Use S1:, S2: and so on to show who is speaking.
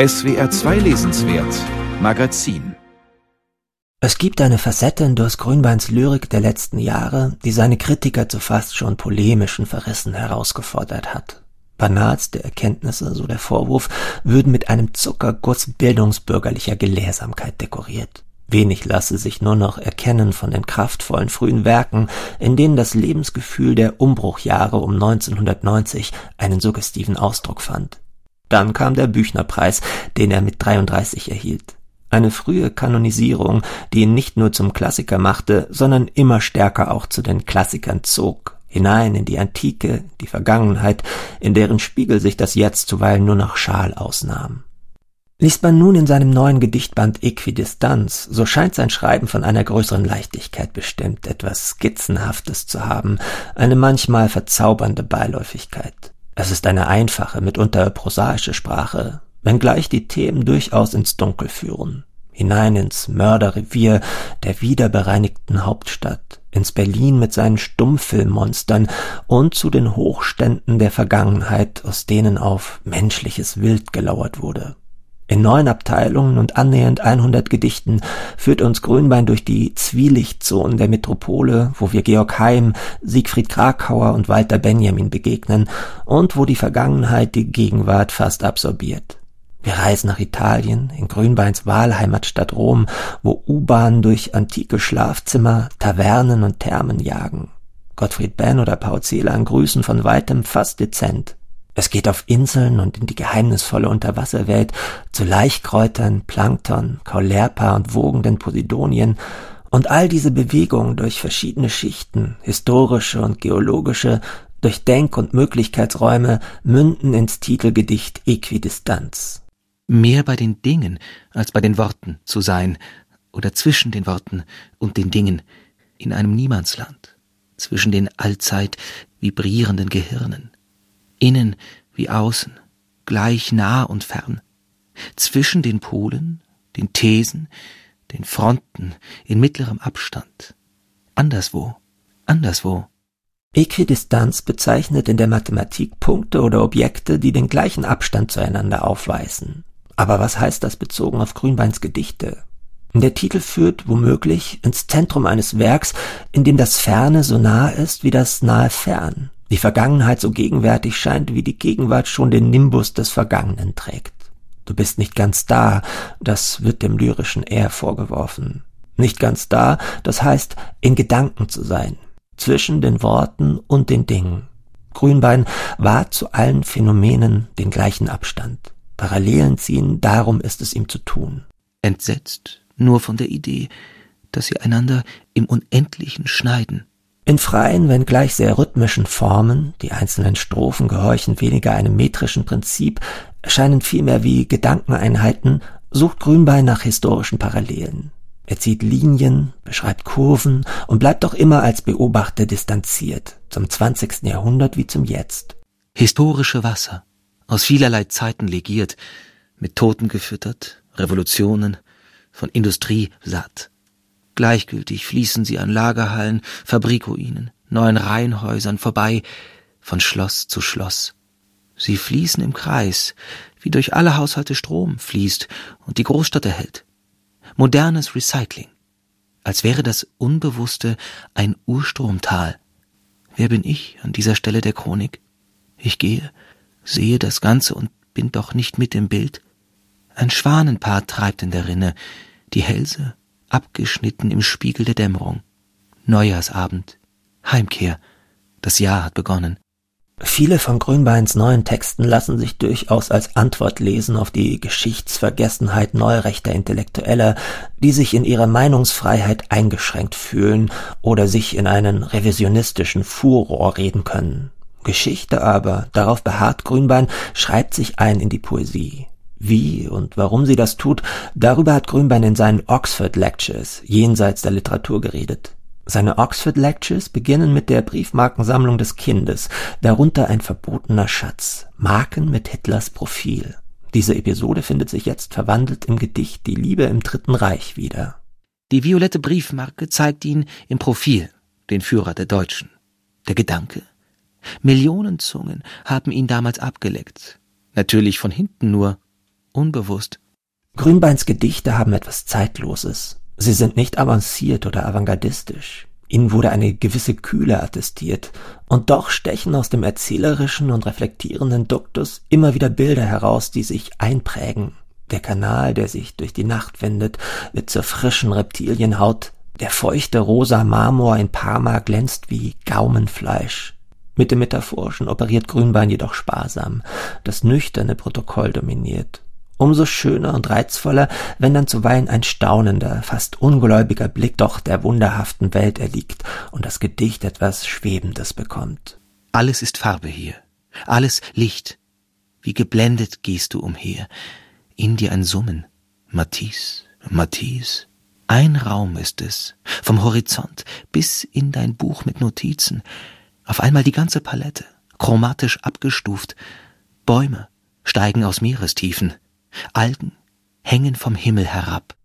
S1: SWR 2 Lesenswert Magazin
S2: es gibt eine Facette in Durst Grünbeins Lyrik der letzten Jahre, die seine Kritiker zu fast schon polemischen Verrissen herausgefordert hat. Banalste Erkenntnisse, so der Vorwurf, würden mit einem Zuckerguss bildungsbürgerlicher Gelehrsamkeit dekoriert. Wenig lasse sich nur noch erkennen von den kraftvollen frühen Werken, in denen das Lebensgefühl der Umbruchjahre um 1990 einen suggestiven Ausdruck fand. Dann kam der Büchnerpreis, den er mit 33 erhielt. Eine frühe Kanonisierung, die ihn nicht nur zum Klassiker machte, sondern immer stärker auch zu den Klassikern zog, hinein in die Antike, die Vergangenheit, in deren Spiegel sich das Jetzt zuweilen nur noch schal ausnahm. Liest man nun in seinem neuen Gedichtband Äquidistanz, so scheint sein Schreiben von einer größeren Leichtigkeit bestimmt, etwas Skizzenhaftes zu haben, eine manchmal verzaubernde Beiläufigkeit. Es ist eine einfache, mitunter prosaische Sprache, wenngleich die Themen durchaus ins Dunkel führen, hinein ins Mörderrevier der wiederbereinigten Hauptstadt, ins Berlin mit seinen Stummfilmmonstern und zu den Hochständen der Vergangenheit, aus denen auf menschliches Wild gelauert wurde. In neun Abteilungen und annähernd 100 Gedichten führt uns Grünbein durch die Zwielichtzonen der Metropole, wo wir Georg Heim, Siegfried Krakauer und Walter Benjamin begegnen und wo die Vergangenheit die Gegenwart fast absorbiert. Wir reisen nach Italien, in Grünbeins Wahlheimatstadt Rom, wo U-Bahnen durch antike Schlafzimmer, Tavernen und Thermen jagen. Gottfried Benn oder Paul Celan grüßen von weitem fast dezent. Es geht auf Inseln und in die geheimnisvolle Unterwasserwelt zu Laichkräutern, Plankton, Kaulerpa und wogenden Posidonien. Und all diese Bewegungen durch verschiedene Schichten, historische und geologische, durch Denk- und Möglichkeitsräume münden ins Titelgedicht Äquidistanz.
S3: Mehr bei den Dingen als bei den Worten zu sein oder zwischen den Worten und den Dingen in einem Niemandsland, zwischen den allzeit vibrierenden Gehirnen, innen wie außen, gleich nah und fern, zwischen den Polen, den Thesen, den Fronten in mittlerem Abstand, anderswo, anderswo.
S2: Äquidistanz bezeichnet in der Mathematik Punkte oder Objekte, die den gleichen Abstand zueinander aufweisen. Aber was heißt das bezogen auf Grünbeins Gedichte? Der Titel führt womöglich ins Zentrum eines Werks, in dem das Ferne so nah ist wie das nahe Fern, die Vergangenheit so gegenwärtig scheint, wie die Gegenwart schon den Nimbus des Vergangenen trägt. Du bist nicht ganz da, das wird dem lyrischen eher vorgeworfen. Nicht ganz da, das heißt, in Gedanken zu sein, zwischen den Worten und den Dingen. Grünbein war zu allen Phänomenen den gleichen Abstand. Parallelen ziehen, darum ist es ihm zu tun.
S3: Entsetzt nur von der Idee, dass sie einander im Unendlichen schneiden.
S2: In freien, wenngleich sehr rhythmischen Formen, die einzelnen Strophen gehorchen weniger einem metrischen Prinzip, erscheinen vielmehr wie Gedankeneinheiten, sucht Grünbein nach historischen Parallelen. Er zieht Linien, beschreibt Kurven und bleibt doch immer als Beobachter distanziert, zum 20. Jahrhundert wie zum Jetzt.
S3: Historische Wasser, aus vielerlei Zeiten legiert, mit Toten gefüttert, Revolutionen, von Industrie satt. Gleichgültig fließen sie an Lagerhallen, Fabrikruinen, neuen Reihenhäusern vorbei, von Schloss zu Schloss. Sie fließen im Kreis, wie durch alle Haushalte Strom fließt und die Großstadt erhält. Modernes Recycling. Als wäre das Unbewusste ein Urstromtal. Wer bin ich an dieser Stelle der Chronik? Ich gehe, sehe das Ganze und bin doch nicht mit im Bild. Ein Schwanenpaar treibt in der Rinne, die Hälse abgeschnitten im Spiegel der Dämmerung. Neujahrsabend, Heimkehr, das Jahr hat begonnen.
S2: Viele von Grünbeins neuen Texten lassen sich durchaus als Antwort lesen auf die Geschichtsvergessenheit neurechter Intellektueller, die sich in ihrer Meinungsfreiheit eingeschränkt fühlen oder sich in einen revisionistischen Furor reden können. Geschichte aber, darauf beharrt Grünbein, schreibt sich ein in die Poesie. Wie und warum sie das tut, darüber hat Grünbein in seinen Oxford Lectures jenseits der Literatur geredet. Seine Oxford Lectures beginnen mit der Briefmarkensammlung des Kindes, darunter ein verbotener Schatz, Marken mit Hitlers Profil. Diese Episode findet sich jetzt verwandelt im Gedicht Die Liebe im Dritten Reich wieder.
S3: Die violette Briefmarke zeigt ihn im Profil, den Führer der Deutschen. Der Gedanke, Millionen Zungen haben ihn damals abgeleckt. Natürlich von hinten nur, unbewusst.
S2: Grünbeins Gedichte haben etwas Zeitloses. Sie sind nicht avanciert oder avantgardistisch. Ihnen wurde eine gewisse Kühle attestiert, und doch stechen aus dem erzählerischen und reflektierenden Duktus immer wieder Bilder heraus, die sich einprägen. Der Kanal, der sich durch die Nacht windet, wird zur frischen Reptilienhaut, der feuchte rosa Marmor in Parma glänzt wie Gaumenfleisch. Mit dem Metaphorischen operiert Grünbein jedoch sparsam, das nüchterne Protokoll dominiert. Umso schöner und reizvoller, wenn dann zuweilen ein staunender, fast ungläubiger Blick doch der wunderhaften Welt erliegt und das Gedicht etwas Schwebendes bekommt.
S3: Alles ist Farbe hier, alles Licht. Wie geblendet gehst du umher, in dir ein Summen. Matisse, Matisse. Ein Raum ist es, vom Horizont bis in dein Buch mit Notizen. Auf einmal die ganze Palette, chromatisch abgestuft. Bäume steigen aus Meerestiefen. Algen hängen vom Himmel herab.